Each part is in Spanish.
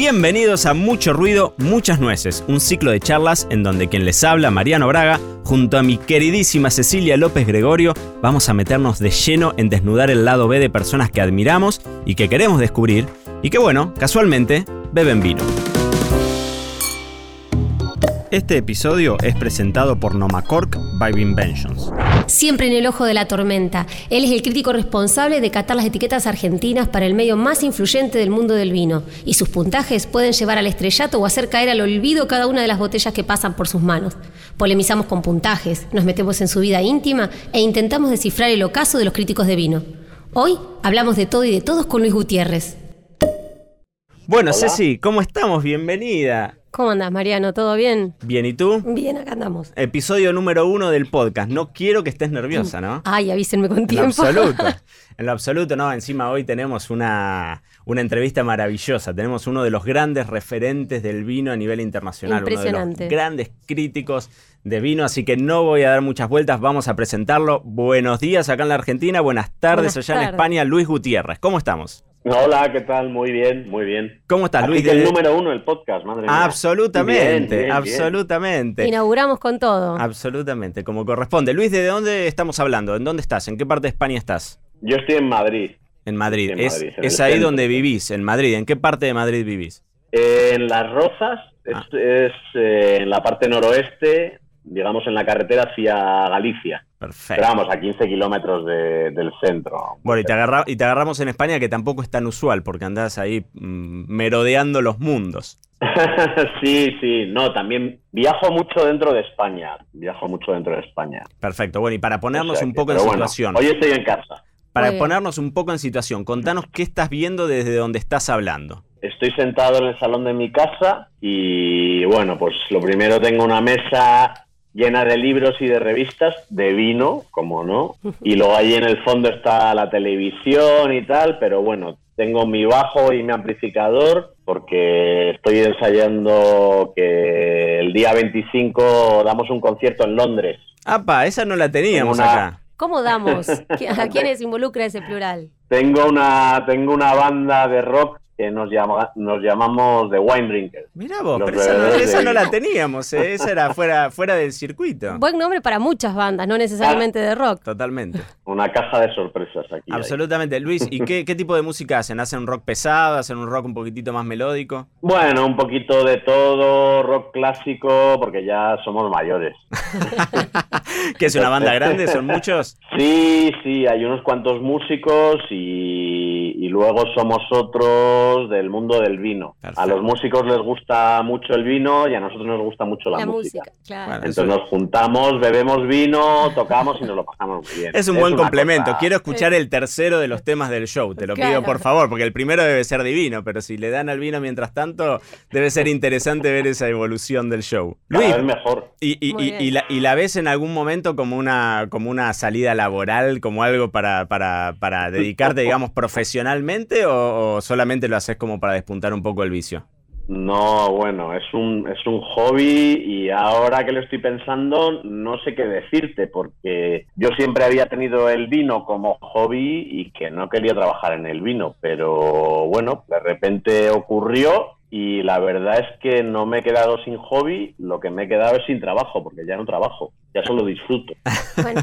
Bienvenidos a Mucho Ruido, Muchas Nueces, un ciclo de charlas en donde quien les habla, Mariano Braga, junto a mi queridísima Cecilia López Gregorio, vamos a meternos de lleno en desnudar el lado B de personas que admiramos y que queremos descubrir, y que bueno, casualmente, beben vino. Este episodio es presentado por Nomacork by Inventions. Siempre en el ojo de la tormenta. Él es el crítico responsable de catar las etiquetas argentinas para el medio más influyente del mundo del vino. Y sus puntajes pueden llevar al estrellato o hacer caer al olvido cada una de las botellas que pasan por sus manos. Polemizamos con puntajes, nos metemos en su vida íntima e intentamos descifrar el ocaso de los críticos de vino. Hoy hablamos de todo y de todos con Luis Gutiérrez. Bueno, Ceci, ¿cómo estamos? Bienvenida. ¿Cómo andas, Mariano? ¿Todo bien? Bien, ¿y tú? Bien, acá andamos. Episodio número uno del podcast. No quiero que estés nerviosa, ¿no? Ay, avísenme con En lo tiempo. absoluto. En lo absoluto, no. Encima hoy tenemos una, una entrevista maravillosa. Tenemos uno de los grandes referentes del vino a nivel internacional. Uno de Impresionante. los grandes críticos de vino. Así que no voy a dar muchas vueltas. Vamos a presentarlo. Buenos días acá en la Argentina. Buenas tardes Buenas allá en. España. Luis Gutiérrez. ¿Cómo estamos? Hola, ¿qué tal? Muy bien, muy bien. ¿Cómo estás, Luis? que el número uno del podcast, madre mía. Absolutamente, Bien, bien, bien. absolutamente. Inauguramos con todo. Absolutamente, como corresponde. Luis, ¿de dónde estamos hablando? ¿En dónde estás? ¿En qué parte de España estás? Yo estoy en Madrid, En Madrid. En es Madrid, en es ahí centro. donde vivís, en Madrid. ¿En qué parte de Madrid vivís? en Las Rozas, es, Ah. es, eh, en la parte noroeste, digamos en la carretera hacia Galicia. Perfecto. Pero vamos, a 15 kilómetros de- del centro. Bueno, y te, agarra- y te agarramos en España, que tampoco es tan usual, porque andás ahí mm, merodeando los mundos. sí, sí, no, también viajo mucho dentro de España, viajo mucho dentro de España. Perfecto. Bueno, y para ponernos O sea un poco en bueno, situación, hoy estoy en casa. para ponernos un poco en situación, contanos qué estás viendo desde donde estás hablando. Estoy sentado en el salón de mi casa y bueno, pues lo primero tengo una mesa llena de libros y de revistas de vino, como no, y luego ahí en el fondo está la televisión y tal, pero bueno, tengo mi bajo y mi amplificador porque estoy ensayando que el día 25 damos un concierto en Londres. ¡Apa! Esa no la teníamos Una- acá. ¿Cómo damos? ¿Qui- ¿A quiénes involucra ese plural? Tengo una tengo una banda de rock que nos llama nos llamamos The Wine Drinkers. Mirá vos, Los pero esa no, bebedores esa de no la teníamos, ¿eh? esa era fuera, fuera del circuito. Buen nombre para muchas bandas, no necesariamente de rock. Totalmente. Una caja de sorpresas aquí. Absolutamente. Luis, ¿y qué, qué tipo de música hacen? ¿Hacen un rock pesado? ¿Hacen un rock un poquitito más melódico? Bueno, un poquito de todo, rock clásico, porque ya somos mayores. ¿Que es una banda grande? ¿Son muchos? Sí, sí, hay unos cuantos músicos y, y luego somos otros del mundo del vino. Perfecto. A los músicos les gusta mucho el vino y a nosotros nos gusta mucho la, La música. música, claro. Bueno, Entonces nos juntamos, bebemos vino, tocamos y nos lo pasamos muy bien. Es un buen complemento. cosa- Quiero escuchar el tercero de los temas del show. Te lo pido por favor, porque el primero debe ser divino, pero si le dan al vino mientras tanto, debe ser interesante ver esa evolución del show. Cada Luis, vez mejor. ¿y, y- Muy y- bien. y la, y la ves en algún momento como una, como una salida laboral, como algo para, para, para dedicarte, digamos, profesionalmente o, o solamente lo haces como para despuntar un poco el vicio? No, bueno, es un, es un hobby y ahora que lo estoy pensando no sé qué decirte porque yo siempre había tenido el vino como hobby y que no quería trabajar en el vino, pero bueno, de repente ocurrió y la verdad es que no me he quedado sin hobby, lo que me he quedado es sin trabajo porque ya no trabajo, ya solo disfruto. Bueno,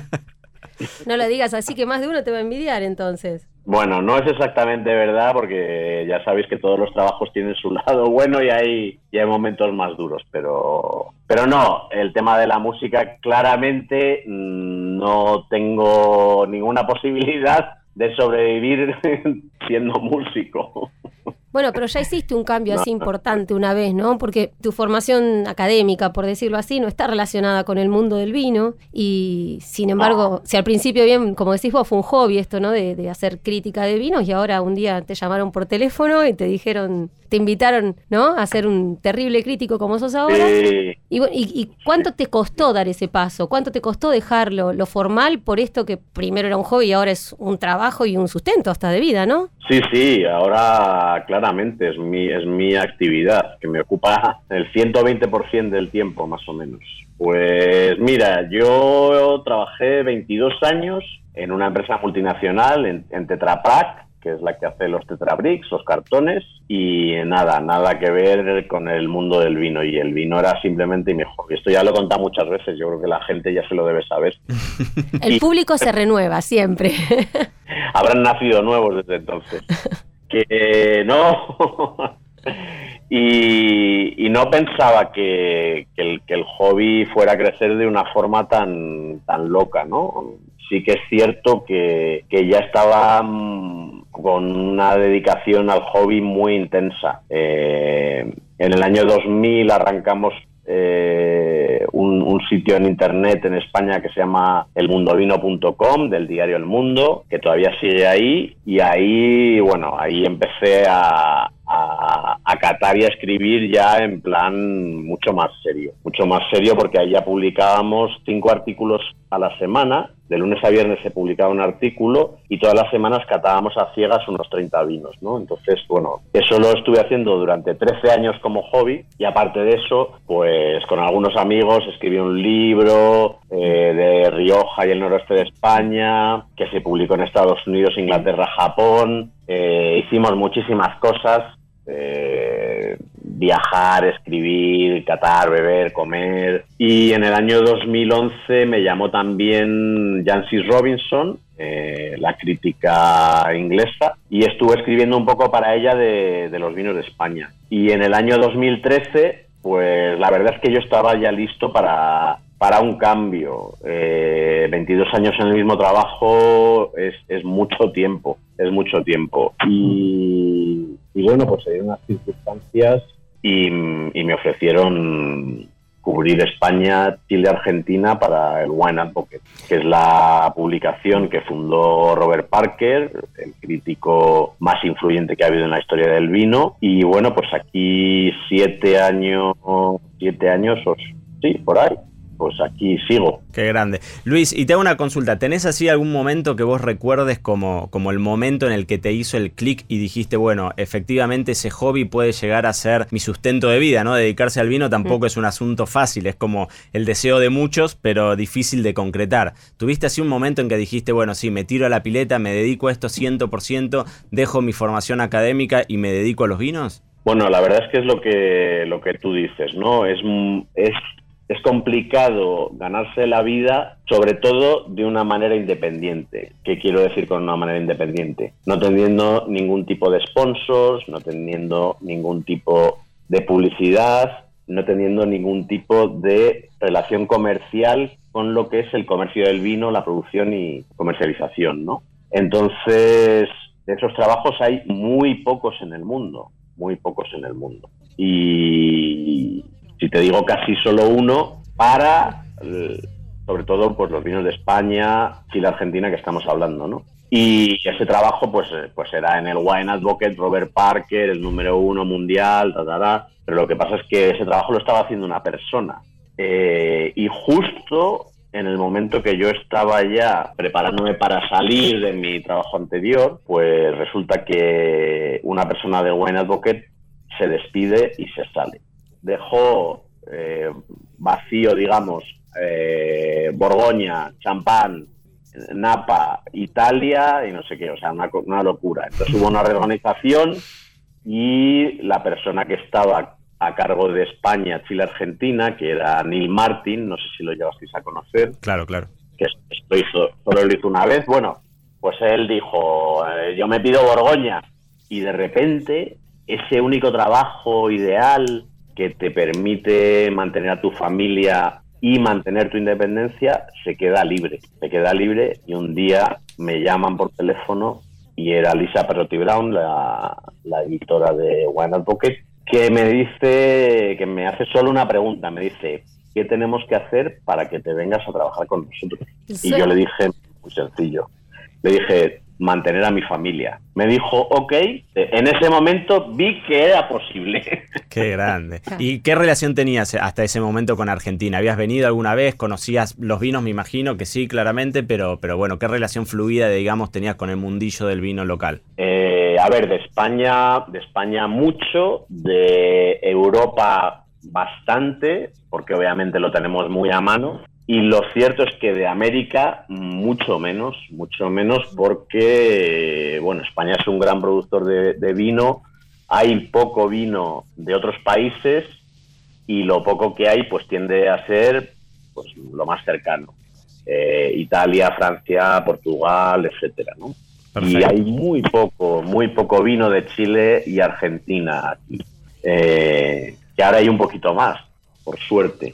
no lo digas así que más de uno te va a envidiar entonces. Bueno, no es exactamente verdad porque ya sabéis que todos los trabajos tienen su lado bueno y hay, y hay momentos más duros, pero, pero no, el tema de la música claramente mm, no tengo ninguna posibilidad de sobrevivir siendo músico. Bueno, pero ya hiciste un cambio así importante una vez, ¿no? Porque tu formación académica, por decirlo así, no está relacionada con el mundo del vino y, sin embargo, si al principio bien, como decís vos, fue un hobby esto, ¿no? De, de hacer crítica de vinos y ahora un día te llamaron por teléfono y te dijeron, te invitaron, ¿no? A ser un terrible crítico como sos ahora. Sí. Y, y cuánto te costó dar ese paso? ¿Cuánto te costó dejarlo lo formal por esto que primero era un hobby y ahora es un trabajo y un sustento hasta de vida, ¿no? Sí, sí, ahora claramente es mi, es mi actividad, que me ocupa el 120% del tiempo, más o menos. Pues mira, yo trabajé 22 años en una empresa multinacional, en, en Tetra Pak, que es la que hace los tetrabricks, los cartones, y nada, nada que ver con el mundo del vino. Y el vino era simplemente mejor. Y esto ya lo he contado muchas veces, yo creo que la gente ya se lo debe saber. el público se renueva siempre. Habrán nacido nuevos desde entonces. Que no. Y, no pensaba que, el, que, el, hobby fuera a crecer de una forma tan, tan loca, ¿no? Sí que es cierto que, que ya estaba mm, con una dedicación al hobby muy intensa. Eh, en el año 2000 arrancamos eh, un, un, sitio en internet en España que se llama elmundovino.com del diario El Mundo, que todavía sigue ahí y ahí, bueno, ahí empecé a, a, catar y a escribir ya en plan mucho más serio. Mucho más serio porque ahí ya publicábamos cinco artículos a la semana. De lunes a viernes se publicaba un artículo y todas las semanas catábamos a ciegas unos 30 vinos, ¿no? Entonces, bueno, eso lo estuve haciendo durante 13 años como hobby y aparte de eso, pues con algunos amigos escribí un libro eh, de Rioja y el noroeste de España que se publicó en Estados Unidos, Inglaterra, Japón. Eh, hicimos muchísimas cosas viajar, escribir, catar, beber, comer. Y en el año 2011 me llamó también Jancis Robinson, eh, la crítica inglesa, y estuve escribiendo un poco para ella de, los vinos de España. Y en el año 2013, pues la verdad es que yo estaba ya listo para, para un cambio. 22 eh, años en el mismo trabajo es, es mucho tiempo, es mucho tiempo. Y y bueno, pues hay unas circunstancias y, me ofrecieron cubrir España, Chile, Argentina para el Wine Advocate, que es la publicación que fundó Robert Parker, el crítico más influyente que ha habido en la historia del vino. Y bueno, pues aquí siete años, siete años, sí, por ahí, pues aquí sigo. Qué grande. Luis, y te hago una consulta. ¿Tenés así algún momento que vos recuerdes como, como el momento en el que te hizo el clic y dijiste, bueno, efectivamente ese hobby puede llegar a ser mi sustento de vida, ¿no? Dedicarse al vino tampoco mm. es un asunto fácil, es como el deseo de muchos, pero difícil de concretar. ¿Tuviste así un momento en que dijiste, bueno, sí, me tiro a la pileta, me dedico a esto 100%, dejo mi formación académica y me dedico a los vinos? Bueno, la verdad es que es lo que, lo que tú dices, ¿no? Es, es es complicado ganarse la vida, sobre todo de una manera independiente. ¿Qué quiero decir con una manera independiente? No teniendo ningún tipo de sponsors, no teniendo ningún tipo de publicidad, no teniendo ningún tipo de relación comercial con lo que es el comercio del vino, la producción y comercialización, ¿no? Entonces, de esos trabajos hay muy pocos en el mundo, muy pocos en el mundo. Y, si te digo casi solo uno, para, eh, sobre todo, pues los vinos de España, Chile, Argentina, que estamos hablando, ¿no? Y ese trabajo, pues, eh, pues era en el Wine Advocate, Robert Parker, el número uno mundial, ta, pero lo que pasa es que ese trabajo lo estaba haciendo una persona. Eh, y justo en el momento que yo estaba ya preparándome para salir de mi trabajo anterior, pues resulta que una persona del Wine Advocate se despide y se sale dejó eh, vacío, digamos, eh, Borgoña, Champán, Napa, Italia y no sé qué, o sea, una, una locura. Entonces hubo una reorganización y la persona que estaba a cargo de España, Chile, Argentina, que era Neil Martin, no sé si lo llevasteis a conocer. Claro, claro. Que esto hizo, solo lo hizo una vez. Bueno, pues él dijo, eh, yo me pido Borgoña. Y de repente, ese único trabajo ideal que te permite mantener a tu familia y mantener tu independencia, se queda libre. Se queda libre y un día me llaman por teléfono y era Lisa Perrotti Brown, la, editora de Wine Advocate, que me dice, que me hace solo una pregunta, me dice, ¿qué tenemos que hacer para que te vengas a trabajar con nosotros? Y yo le dije, muy sencillo, le dije, mantener a mi familia. Me dijo, ok, en ese momento vi que era posible. Qué grande. ¿Y qué relación tenías hasta ese momento con Argentina? ¿Habías venido alguna vez? ¿Conocías los vinos? Me imagino que sí, claramente, pero, pero bueno, ¿qué relación fluida, digamos, tenías con el mundillo del vino local? Eh, a ver, de España, de España mucho, de Europa bastante, porque obviamente lo tenemos muy a mano y lo cierto es que de América mucho menos, mucho menos porque, bueno, España es un gran productor de, vino, hay poco vino de otros países y lo poco que hay pues tiende a ser pues lo más cercano. Eh, Italia, Francia, Portugal, etcétera, ¿no? Y hay muy poco, muy poco vino de Chile y Argentina aquí. Eh, que ahora hay un poquito más, por suerte.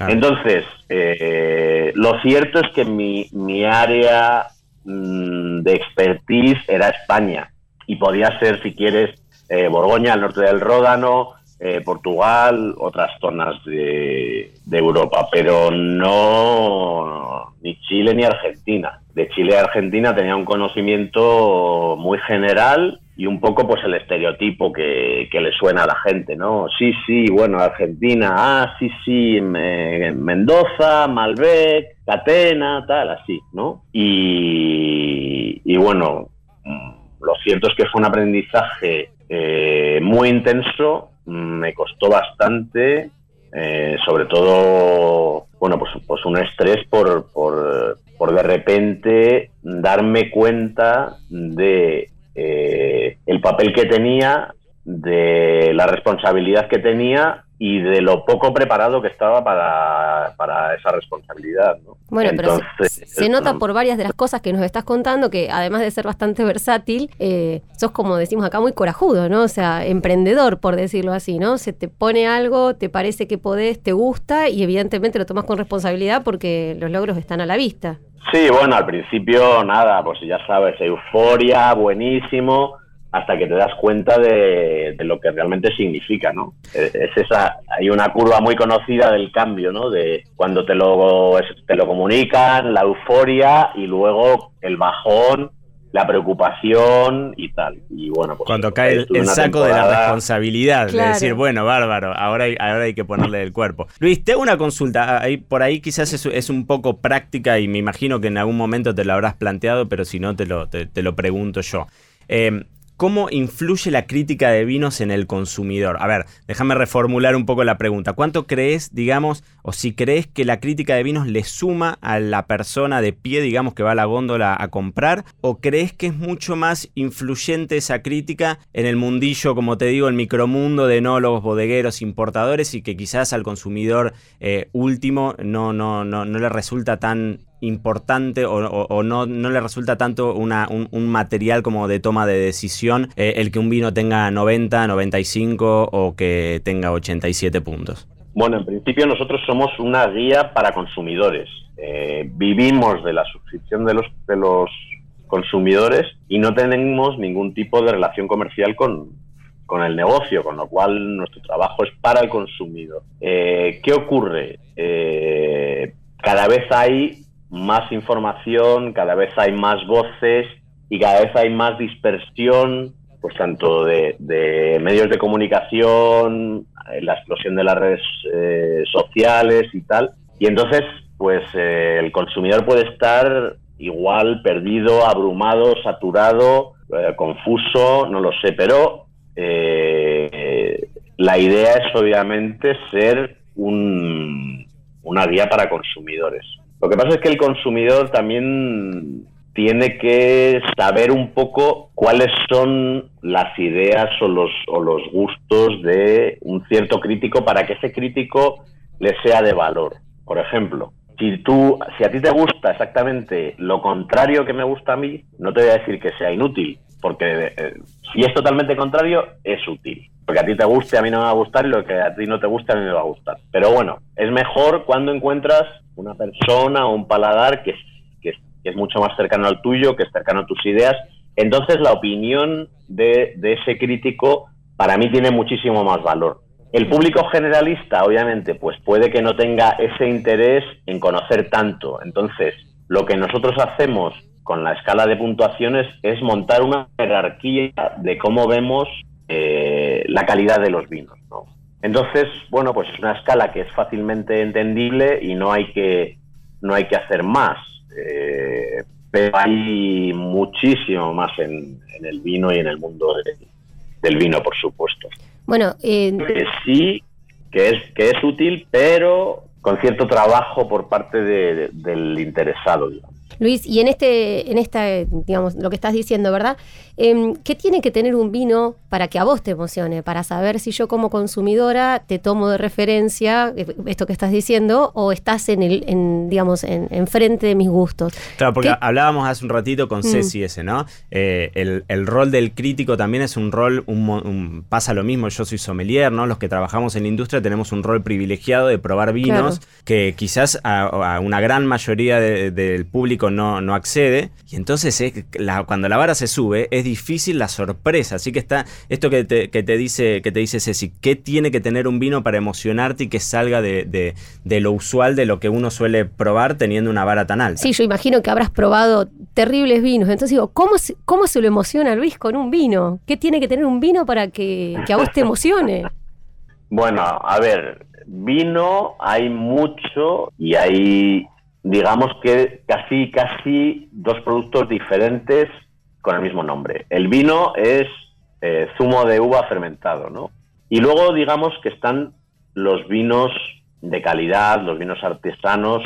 Entonces, eh, lo cierto es que mi, mi área mm, de expertise era España. Y podía ser, si quieres, eh, Borgoña, al norte del Ródano, eh, Portugal, otras zonas de, Europa, pero no ni Chile ni Argentina. De Chile a Argentina tenía un conocimiento muy general y un poco pues el estereotipo que, le suena a la gente, ¿no? Sí, sí, bueno, Argentina, ah, sí, sí, Mendoza, Malbec, Catena, tal, así, ¿no? Y, y bueno, mm, lo cierto es que fue un aprendizaje eh, muy intenso me costó bastante, eh, sobre todo, bueno, pues, pues un estrés por, por, por, de repente darme cuenta de eh, el papel que tenía, de la responsabilidad que tenía y de lo poco preparado que estaba para, esa responsabilidad. Bueno, pero se, nota por varias de las cosas que nos estás contando que además de ser bastante versátil, eh, sos como decimos acá muy corajudo, ¿no? O sea, emprendedor, por decirlo así, ¿no? Se te pone algo, te parece que podés, te gusta y evidentemente lo tomas con responsabilidad porque los logros están a la vista. Sí, bueno, al principio nada, pues ya sabes, euforia, buenísimo hasta que te das cuenta de, lo que realmente significa, ¿no? Es esa, hay una curva muy conocida del cambio, ¿no? De cuando te lo, te lo comunican, la euforia y luego el bajón, la preocupación y tal. Y bueno, pues cuando cae el, saco de la responsabilidad, de decir, bueno, bárbaro, ahora hay, ahora hay que ponerle el cuerpo. Luis, te hago una consulta, ahí, por ahí quizás es, es, un poco práctica y me imagino que en algún momento te lo habrás planteado, pero si no te lo, te, lo pregunto yo. Eh, ¿Cómo influye la crítica de vinos en el consumidor? A ver, déjame reformular un poco la pregunta. ¿Cuánto crees, digamos, o si crees que la crítica de vinos le suma a la persona de pie, digamos, que va a la góndola a comprar? ¿O crees que es mucho más influyente esa crítica en el mundillo, como te digo, el micromundo de enólogos, bodegueros, importadores y que quizás al consumidor eh, último no, no, no, no le resulta tan importante o, no, le resulta tanto un, material como de toma de decisión eh, el que un vino tenga 90, 95 o que tenga 87 puntos? Bueno, en principio nosotros somos una guía para consumidores. Eh, vivimos de la suscripción de los, de los consumidores y no tenemos ningún tipo de relación comercial con, con el negocio, con lo cual nuestro trabajo es para el consumidor. Eh, ¿Qué ocurre? cada vez hay más información, cada vez hay más voces y cada vez hay más dispersión, pues tanto de, medios de comunicación, eh, la explosión de las redes eh, sociales y tal. Y entonces, pues eh, el consumidor puede estar igual perdido, abrumado, saturado, confuso, no lo sé, pero la idea es obviamente ser un, una guía para consumidores. Lo que pasa es que el consumidor también tiene que saber un poco cuáles son las ideas o los, o los gustos de un cierto crítico para que ese crítico le sea de valor. Por ejemplo, si tú, si a ti te gusta exactamente lo contrario que me gusta a mí, no te voy a decir que sea inútil, porque eh, si es totalmente contrario, es útil. Porque a ti te guste, a mí no me va a gustar, y lo que a ti no te guste, a mí me va a gustar. Pero bueno, es mejor cuando encuentras una persona o un paladar que, que, es mucho más cercano al tuyo, que es cercano a tus ideas. Entonces la opinión de, de ese crítico para mí tiene muchísimo más valor. El público generalista, obviamente, pues puede que no tenga ese interés en conocer tanto. Entonces, lo que nosotros hacemos con la escala de puntuaciones es montar una jerarquía de cómo vemos eh, la calidad de los vinos. ¿no? Entonces, bueno, pues es una escala que es fácilmente entendible y no hay que, no hay que hacer más. Eh, pero hay muchísimo más en, el vino y en el mundo del vino, por supuesto. Bueno, sí, que es, que es útil, pero con cierto trabajo por parte del interesado. Digamos. Luis, y en este, en esta, digamos, lo que estás diciendo, ¿verdad? Em, ¿Qué tiene que tener un vino para que a vos te emocione? Para saber si yo como consumidora te tomo de referencia eh, esto que estás diciendo o estás en el, en, digamos, en, frente de mis gustos. Claro, porque hablábamos hace un ratito con mm. Ceci ese, ¿no? Eh, el, rol del crítico también es un rol, un, pasa lo mismo, yo soy sommelier, ¿no? Los que trabajamos en la industria tenemos un rol privilegiado de probar vinos que quizás a, una gran mayoría del público no, no accede. Y entonces cuando la vara se sube, es difícil la sorpresa. Así que está esto que te, que te, dice, que te dice Ceci, ¿qué tiene que tener un vino para emocionarte y que salga de, lo usual, de lo que uno suele probar teniendo una vara tan alta? Sí, yo imagino que habrás probado terribles vinos. Entonces digo, ¿cómo se, cómo se lo emociona Luis con un vino? ¿Qué tiene que tener un vino para que, que a vos te emocione? Bueno, a ver, vino hay mucho y hay digamos que casi, casi dos productos diferentes con el mismo nombre. El vino es eh, zumo de uva fermentado, ¿no? Y luego digamos que están los vinos de calidad, los vinos artesanos,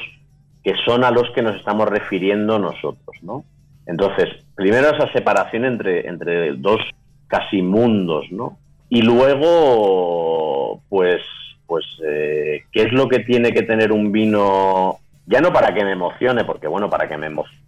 que son a los que nos estamos refiriendo nosotros, ¿no? Entonces, primero esa separación entre, entre dos casi mundos, ¿no? Y luego, pues, pues, eh, ¿qué es lo que tiene que tener un vino ya no para que me emocione, porque bueno, para que me emocione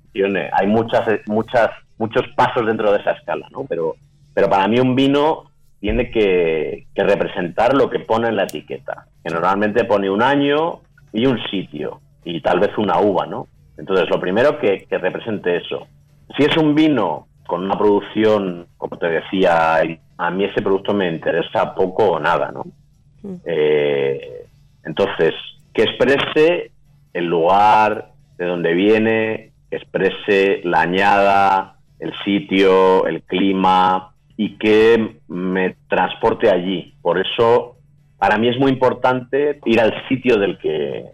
hay muchas, muchas, muchos pasos dentro de esa escala, ¿no? Pero, pero para mí un vino tiene que, representar lo que pone en la etiqueta, que normalmente pone un año y un sitio, y tal vez una uva, ¿no? Entonces, lo primero que, que represente eso. Si es un vino con una producción, como te decía, a mí ese producto me interesa poco o nada, ¿no? Mm. Eh, entonces, que exprese el lugar de donde viene, exprese la añada, el sitio, el clima y que me transporte allí. Por eso, para mí es muy importante ir al sitio del que,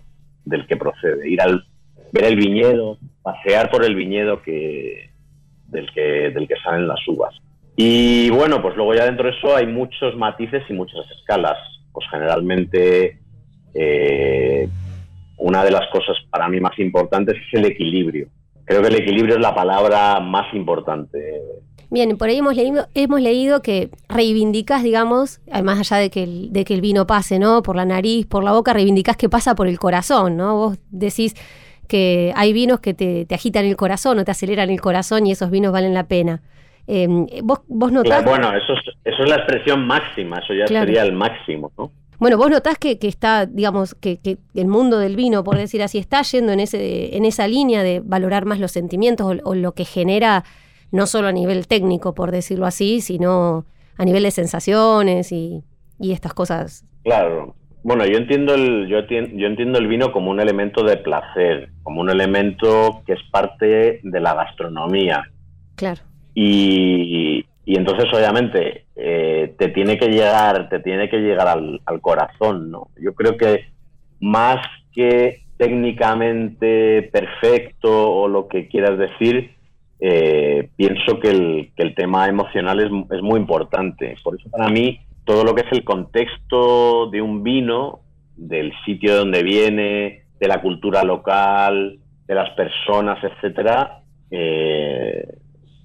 del que procede, ir al ver el viñedo, pasear por el viñedo que, del, que, del que salen las uvas. Y bueno, pues luego ya dentro de eso hay muchos matices y muchas escalas. Pues generalmente eh, una de las cosas para mí más importantes es el equilibrio. Creo que el equilibrio es la palabra más importante. Bien, por ahí hemos leído, hemos leído que reivindicas, digamos, más allá de que, el, de que el vino pase, ¿no? Por la nariz, por la boca, reivindicas que pasa por el corazón, ¿no? Vos decís que hay vinos que te, agitan el corazón o te aceleran el corazón y esos vinos valen la pena. Em, ¿Vos, vos notás? bueno, eso es, eso es la expresión máxima, eso ya sería el máximo, ¿no? Bueno, vos notás que, está, digamos, que, el mundo del vino, por decir así, está yendo en, ese, en esa línea de valorar más los sentimientos o, lo que genera, no solo a nivel técnico, por decirlo así, sino a nivel de sensaciones y, estas cosas. Claro. Bueno, yo entiendo, el, yo, yo entiendo el vino como un elemento de placer, como un elemento que es parte de la gastronomía. Claro. Y, y entonces obviamente eh, te tiene que llegar te tiene que llegar al, corazón no yo creo que más que técnicamente perfecto o lo que quieras decir eh, pienso que el, que el, tema emocional es, es, muy importante. Por eso para mí todo lo que es el contexto de un vino del sitio donde viene de la cultura local de las personas etcétera eh,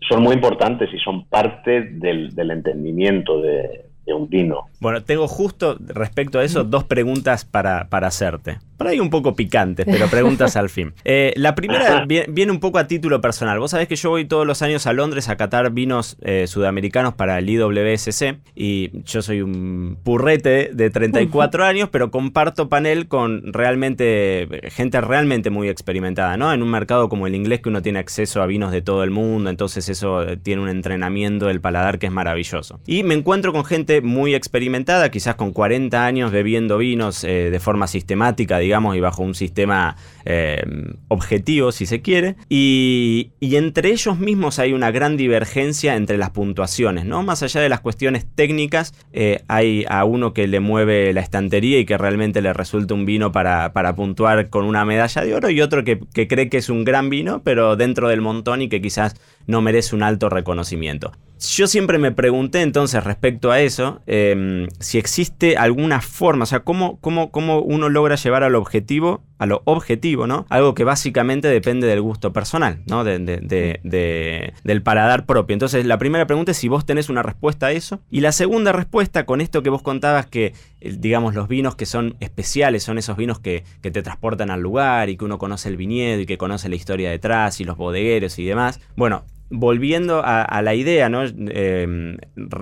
son muy importantes y son parte del, del entendimiento de, un vino. Bueno, tengo justo respecto a eso dos preguntas para, para hacerte. Por ahí un poco picantes, pero preguntas al fin. Eh, la primera viene, un poco a título personal. Vos sabés que yo voy todos los años a Londres a catar vinos eh, sudamericanos para el IWSC y yo soy un purrete de 34 años, pero comparto panel con realmente gente realmente muy experimentada, ¿no? En un mercado como el inglés que uno tiene acceso a vinos de todo el mundo, entonces eso eh, tiene un entrenamiento del paladar que es maravilloso. Y me encuentro con gente muy experimentada, quizás con 40 años bebiendo vinos eh, de forma sistemática, digamos, y bajo un sistema eh, objetivo, si se quiere. Y, entre ellos mismos hay una gran divergencia entre las puntuaciones, ¿no? Más allá de las cuestiones técnicas, eh, hay a uno que le mueve la estantería y que realmente le resulta un vino para, puntuar con una medalla de oro y otro que, que cree que es un gran vino, pero dentro del montón y que quizás no merece un alto reconocimiento. Yo siempre me pregunté entonces respecto a eso, em, si existe alguna forma, o sea, cómo, cómo, cómo uno logra llevar al objetivo, a lo objetivo, ¿no? Algo que básicamente depende del gusto personal, ¿no? De, del paladar propio. Entonces, la primera pregunta es si vos tenés una respuesta a eso. Y la segunda respuesta, con esto que vos contabas, que, eh, digamos, los vinos que son especiales son esos vinos que, que te transportan al lugar y que uno conoce el viñedo y que conoce la historia detrás y los bodegueros y demás. Bueno, volviendo a, la idea, ¿no? Em,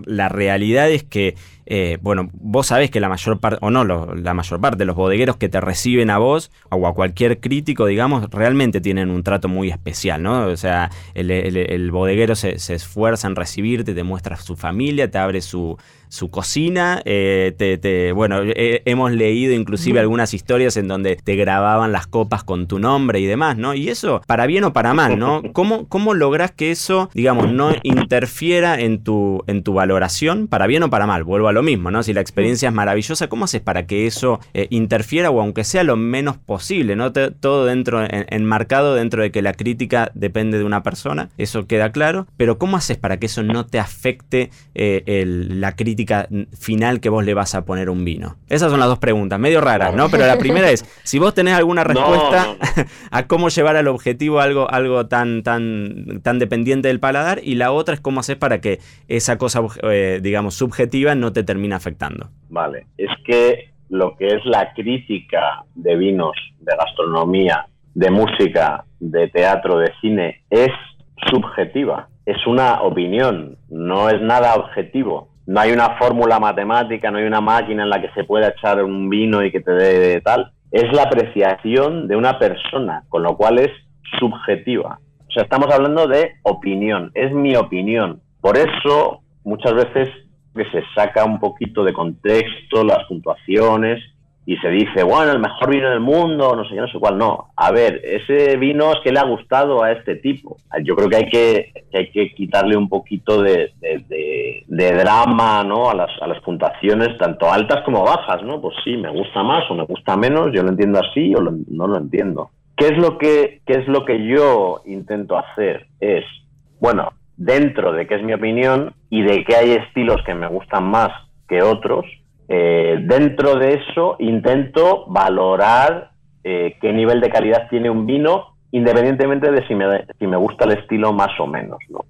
la realidad es que, eh, bueno, vos sabés que la mayor parte, o no, la mayor parte de los bodegueros que te reciben a vos o a cualquier crítico, digamos, realmente tienen un trato muy especial, ¿no? O sea, el, bodeguero se, se, esfuerza en recibirte, te muestra su familia, te abre su, su cocina. Eh, te, bueno, eh, hemos leído inclusive algunas historias en donde te grababan las copas con tu nombre y demás, ¿no? Y eso, para bien o para mal, ¿no? ¿Cómo, cómo logras que eso, digamos, no interfiera en tu, en tu valoración, para bien o para mal? Vuelvo a lo mismo, ¿no? Si la experiencia es maravillosa, ¿cómo haces para que eso eh, interfiera o aunque sea lo menos posible, ¿no? todo dentro, enmarcado dentro de que la crítica depende de una persona, eso queda claro, pero ¿cómo haces para que eso no te afecte la crítica? final que vos le vas a poner un vino? Esas son las dos preguntas, medio raras, ¿no? Pero la primera es, si vos tenés alguna respuesta a cómo llevar al objetivo algo, algo tan, tan, tan dependiente del paladar, y la otra es cómo haces para que esa cosa, eh, digamos, subjetiva no te termine afectando. Vale, es que lo que es la crítica de vinos, de gastronomía, de música, de teatro, de cine, es subjetiva, es una opinión, no es nada objetivo no hay una fórmula matemática, no hay una máquina en la que se pueda echar un vino y que te dé tal. Es la apreciación de una persona, con lo cual es subjetiva. O sea, estamos hablando de opinión, es mi opinión. Por eso, muchas veces que se saca un poquito de contexto las puntuaciones y se dice, bueno, el mejor vino del mundo, no sé no sé cuál, no. A ver, ese vino es que le ha gustado a este tipo. Yo creo que hay que, hay que quitarle un poquito de, drama ¿no? a, las, a las puntuaciones, tanto altas como bajas, ¿no? Pues sí, me gusta más o me gusta menos, yo lo entiendo así o no lo entiendo. ¿Qué es lo que, qué es lo que yo intento hacer? Es, bueno, dentro de que es mi opinión y de que hay estilos que me gustan más que otros, eh, dentro de eso intento valorar eh, qué nivel de calidad tiene un vino, independientemente de si me, si me gusta el estilo más o menos. ¿no?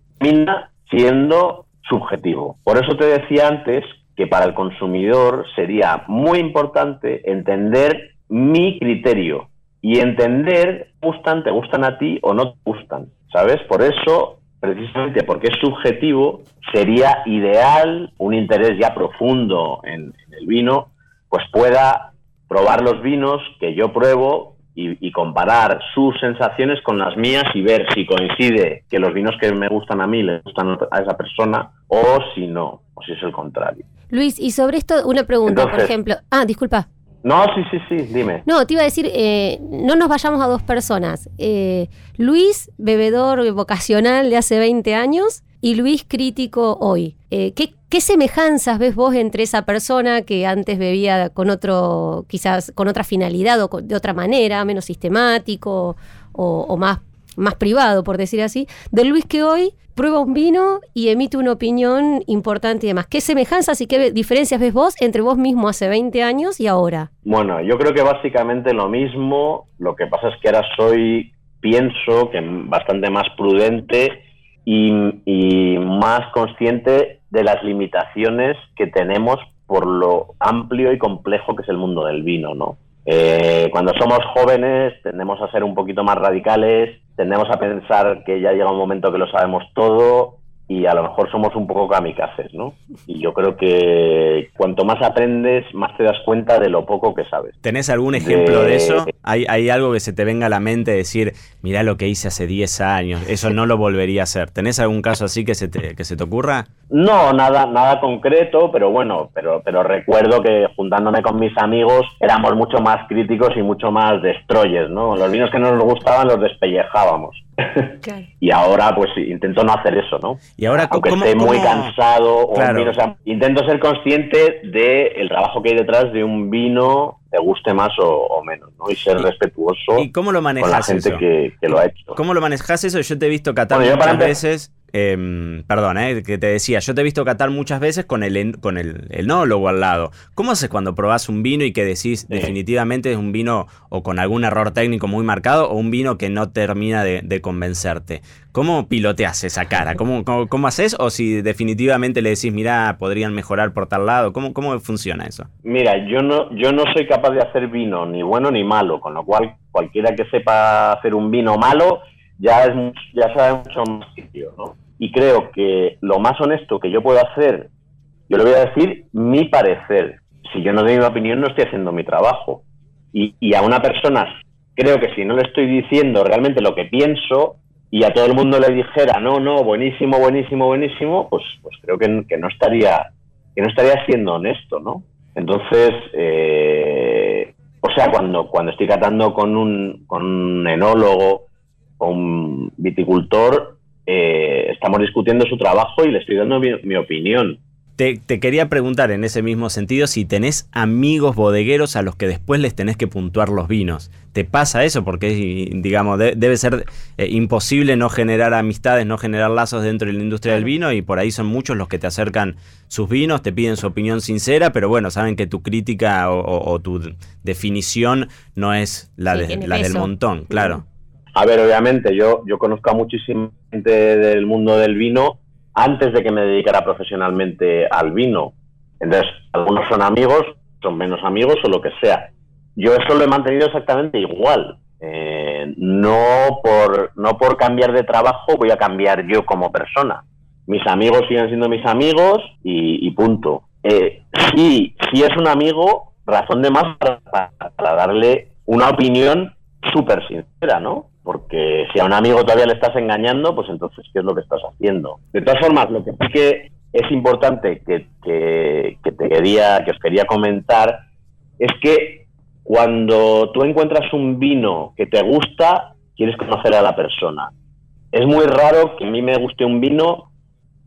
Siendo subjetivo. Por eso te decía antes que para el consumidor sería muy importante entender mi criterio y entender gustan, te gustan a ti o no te gustan, ¿sabes? Por eso precisamente porque es subjetivo, sería ideal un interés ya profundo en, el vino, pues pueda probar los vinos que yo pruebo y, comparar sus sensaciones con las mías y ver si coincide que los vinos que me gustan a mí le gustan a esa persona o si no, o si es el contrario. Luis, y sobre esto una pregunta, por ejemplo. Ah, disculpa. No, sí, sí, sí, dime. No, te iba a decir, eh, no nos vayamos a dos personas. Eh, Luis, bebedor vocacional de hace 20 años, y Luis, crítico hoy. Eh, ¿qué, semejanzas ves vos entre esa persona que antes bebía con otro, quizás con otra finalidad o de otra manera, menos sistemático o, o más más privado, por decir así, de Luis que hoy prueba un vino y emite una opinión importante y demás. ¿Qué semejanzas y qué diferencias ves vos entre vos mismo hace 20 años y ahora? Bueno, yo creo que básicamente lo mismo, lo que pasa es que ahora soy, pienso que bastante más prudente y, y más consciente de las limitaciones que tenemos por lo amplio y complejo que es el mundo del vino, ¿no? Eh, cuando somos jóvenes tendemos a ser un poquito más radicales, tendemos a pensar que ya llega un momento que lo sabemos todo y a lo mejor somos un poco kamikazes, ¿no? Y yo creo que cuanto más aprendes, más te das cuenta de lo poco que sabes. ¿Tenés algún ejemplo de, eso? ¿Hay, ¿Hay, algo que se te venga a la mente decir, mira lo que hice hace 10 años, eso no lo volvería a hacer? ¿Tenés algún caso así que se te, que se te ocurra? No, nada, nada concreto, pero bueno, pero, pero recuerdo que juntándome con mis amigos éramos mucho más críticos y mucho más destroyers, ¿no? Los vinos que no nos gustaban los despellejábamos. y ahora pues intento no hacer eso, ¿no? Y ahora aunque esté muy cansado intento ser consciente del trabajo que hay detrás de un vino te guste más o, menos, ¿no? Y ser respetuoso ¿Y cómo lo manejas con la gente Que, lo ha hecho. ¿Cómo lo manejas eso? Yo te he visto catar muchas veces eh, perdón, eh, que te decía, yo te he visto catar muchas veces con el, con el enólogo al lado. ¿Cómo haces cuando probás un vino y que decís definitivamente es un vino o con algún error técnico muy marcado o un vino que no termina de, convencerte? ¿Cómo piloteas esa cara? ¿Cómo, cómo, haces? O si definitivamente le decís, mira, podrían mejorar por tal lado. ¿Cómo, ¿Cómo funciona eso? Mira, yo no, yo no soy capaz de hacer vino ni bueno ni malo, con lo cual cualquiera que sepa hacer un vino malo ya, es, ya sabe mucho más que ¿no? Y creo que lo más honesto que yo puedo hacer, yo le voy a decir mi parecer. Si yo no doy mi opinión, no estoy haciendo mi trabajo. Y, y a una persona, creo que si no le estoy diciendo realmente lo que pienso y a todo el mundo le dijera, no, no, buenísimo, buenísimo, buenísimo, pues, pues creo que, que no estaría que no estaría siendo honesto, ¿no? Entonces, eh, o sea, cuando, cuando estoy catando con un, con un enólogo un viticultor, eh, estamos discutiendo su trabajo y le estoy dando mi, opinión. Te, quería preguntar en ese mismo sentido si tenés amigos bodegueros a los que después les tenés que puntuar los vinos. ¿Te pasa eso? Porque, digamos, debe ser eh, imposible no generar amistades, no generar lazos dentro de la industria del vino y por ahí son muchos los que te acercan sus vinos, te piden su opinión sincera, pero bueno, saben que tu crítica o, tu definición no es la, la del montón, claro. A ver, obviamente, yo, yo conozco a muchísima gente del mundo del vino antes de que me dedicara profesionalmente al vino. Entonces, algunos son amigos, son menos amigos o lo que sea. Yo eso lo he mantenido exactamente igual. Eh, no, por, no por cambiar de trabajo voy a cambiar yo como persona. Mis amigos siguen siendo mis amigos y, punto. Eh, si, si es un amigo, razón de más para darle una opinión súper sincera, ¿no? Porque si a un amigo todavía le estás engañando, pues entonces, ¿qué es lo que estás haciendo? De todas formas, lo que sí que es importante que, te quería, que os quería comentar es que cuando tú encuentras un vino que te gusta, quieres conocer a la persona. Es muy raro que a mí me guste un vino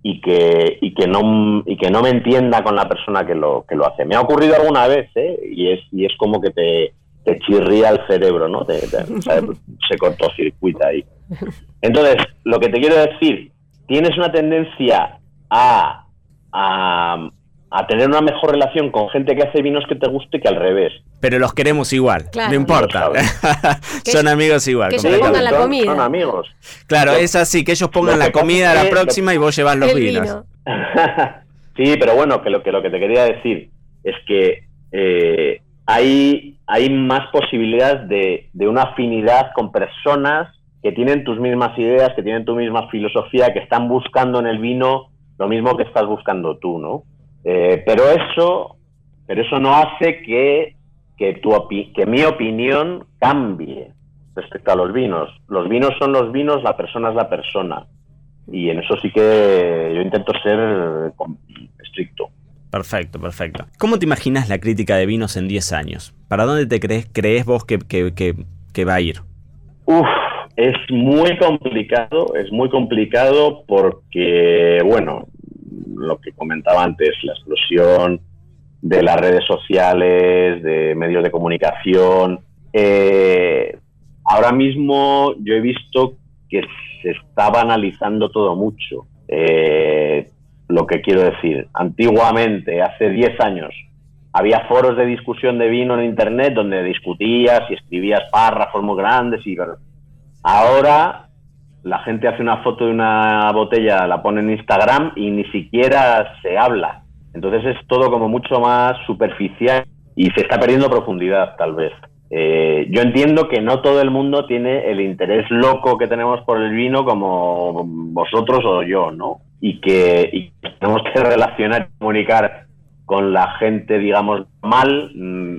y que, y que, no, y que no me entienda con la persona que lo, que lo hace. Me ha ocurrido alguna vez, ¿eh? y, es, y es como que te, te chirría el cerebro, ¿no? Te, se cortocircuita ahí. Entonces, lo que te quiero decir, tienes una tendencia a, a, tener una mejor relación con gente que hace vinos que te guste que al revés. Pero los queremos igual, no importa. son amigos igual. Que ellos pongan la comida. Son, amigos. Claro, es así, que ellos pongan la comida a la próxima y vos llevas los vinos. sí, pero bueno, que lo, que lo que te quería decir es que eh, hay, hay más posibilidades de, una afinidad con personas que tienen tus mismas ideas, que tienen tu misma filosofía, que están buscando en el vino lo mismo que estás buscando tú, ¿no? Eh, pero eso, pero eso no hace que, tu que mi opinión cambie respecto a los vinos. Los vinos son los vinos, la persona es la persona. Y en eso sí que yo intento ser estricto. Perfecto, perfecto. ¿Cómo te imaginas la crítica de vinos en 10 años? ¿Para dónde te crees, crees vos que, que, va a ir? Uf, es muy complicado, es muy complicado porque, bueno, lo que comentaba antes, la explosión de las redes sociales, de medios de comunicación. Eh, ahora mismo yo he visto que se está banalizando todo mucho. Eh, lo que quiero decir. Antiguamente, hace 10 años, había foros de discusión de vino en Internet donde discutías y escribías párrafos muy grandes y ahora la gente hace una foto de una botella, la pone en Instagram y ni siquiera se habla. Entonces es todo como mucho más superficial y se está perdiendo profundidad tal vez. Eh, yo entiendo que no todo el mundo tiene el interés loco que tenemos por el vino como vosotros o yo, ¿no? Y que, tenemos que relacionar y comunicar con la gente, digamos, mal, mm,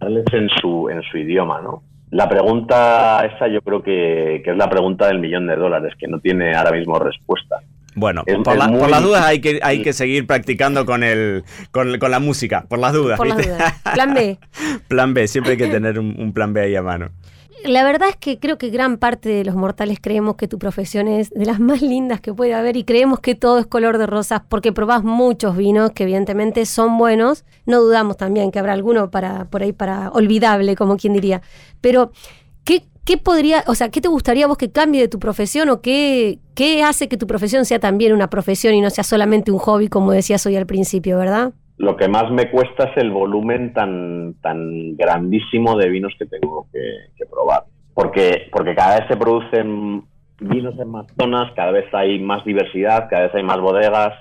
en su, en su idioma, ¿no? La pregunta esa yo creo que, que es la pregunta del millón de dólares, que no tiene ahora mismo respuesta. Bueno, por, las dudas hay que, hay que seguir practicando con, el, con, la música, por las dudas. Por las dudas. Plan B. plan B, siempre hay que tener un, plan B ahí a mano. La verdad es que creo que gran parte de los mortales creemos que tu profesión es de las más lindas que puede haber y creemos que todo es color de rosas porque probás muchos vinos que evidentemente son buenos. No dudamos también que habrá alguno para por ahí para olvidable, como quien diría. Pero ¿qué, qué podría, o sea, qué te gustaría vos que cambie de tu profesión o qué, qué hace que tu profesión sea también una profesión y no sea solamente un hobby, como decías hoy al principio, ¿verdad? Lo que más me cuesta es el volumen tan, tan grandísimo de vinos que tengo que, probar. Porque, porque cada vez se producen vinos en más zonas, cada vez hay más diversidad, cada vez hay más bodegas,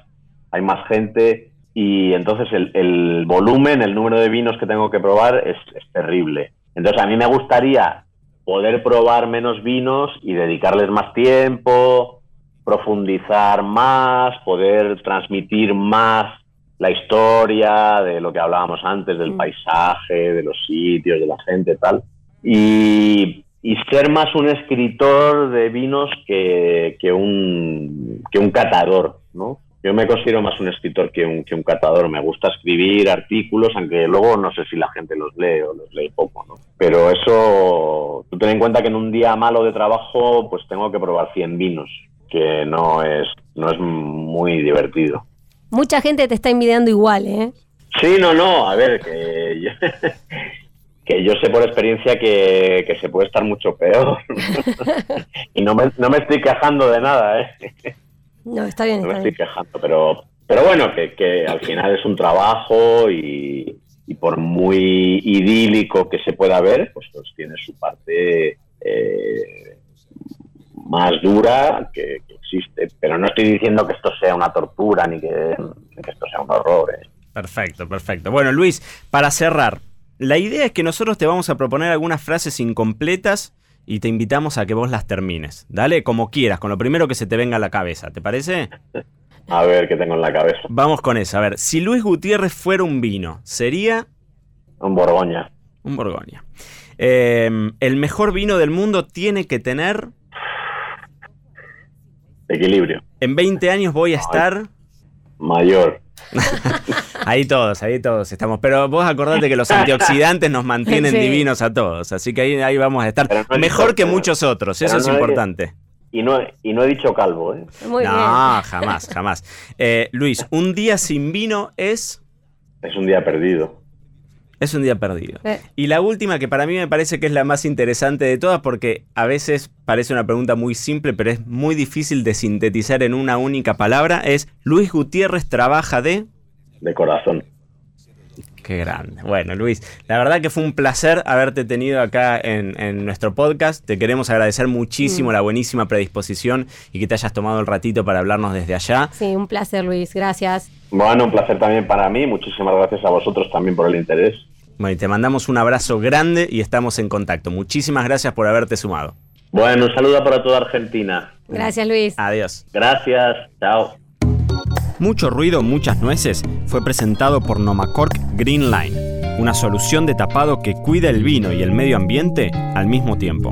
hay más gente y entonces el, volumen, el número de vinos que tengo que probar es, es, terrible. Entonces a mí me gustaría poder probar menos vinos y dedicarles más tiempo, profundizar más, poder transmitir más la historia, de lo que hablábamos antes, del mm. paisaje, de los sitios, de la gente, tal. Y, ser más un escritor de vinos que, que, un, que un catador, ¿no? Yo me considero más un escritor que un, que un catador. Me gusta escribir artículos, aunque luego no sé si la gente los lee o los lee poco, ¿no? Pero eso, tú ten en cuenta que en un día malo de trabajo, pues tengo que probar 100 vinos, que no es, no es muy divertido. Mucha gente te está envidiando igual, ¿eh? Sí, no, no, a ver, que yo, que yo sé por experiencia que, se puede estar mucho peor. y no me, no me estoy quejando de nada, ¿eh? No, está bien. No me estoy quejando, pero, pero bueno, que, que al final es un trabajo y, y por muy idílico que se pueda ver, pues, pues tiene su parte eh, más dura que, existe. Pero no estoy diciendo que esto sea una tortura ni que, esto sea un horror. ¿eh? Perfecto, perfecto. Bueno, Luis, para cerrar, la idea es que nosotros te vamos a proponer algunas frases incompletas y te invitamos a que vos las termines. Dale, como quieras, con lo primero que se te venga a la cabeza. ¿Te parece? A ver qué tengo en la cabeza. Vamos con eso. A ver, si Luis Gutiérrez fuera un vino, sería... Un Borgoña. Un Borgoña. Eh, el mejor vino del mundo tiene que tener equilibrio. En 20 años voy a estar... Mayor. ahí todos, ahí todos estamos. Pero vos acordate que los antioxidantes nos mantienen divinos a todos. Así que ahí, ahí vamos a estar. Mejor que muchos otros, eso es importante. Y no, y no he dicho calvo, ¿eh? no, jamás, jamás. Eh, Luis, un día sin vino es... Es un día perdido. Es un día perdido. Eh. Y la última, que para mí me parece que es la más interesante de todas, porque a veces parece una pregunta muy simple, pero es muy difícil de sintetizar en una única palabra, es Luis Gutiérrez trabaja de... De corazón. Qué grande. Bueno, Luis, la verdad que fue un placer haberte tenido acá en, nuestro podcast. Te queremos agradecer muchísimo mm. la buenísima predisposición y que te hayas tomado el ratito para hablarnos desde allá. Sí, un placer, Luis. Gracias. Bueno, un placer también para mí. Muchísimas gracias a vosotros también por el interés. Bueno, y te mandamos un abrazo grande y estamos en contacto. Muchísimas gracias por haberte sumado. Bueno, un saludo para toda Argentina. Gracias, Luis. Adiós. Gracias. Chao. Mucho ruido, muchas nueces fue presentado por Nomacork Green Line, una solución de tapado que cuida el vino y el medio ambiente al mismo tiempo.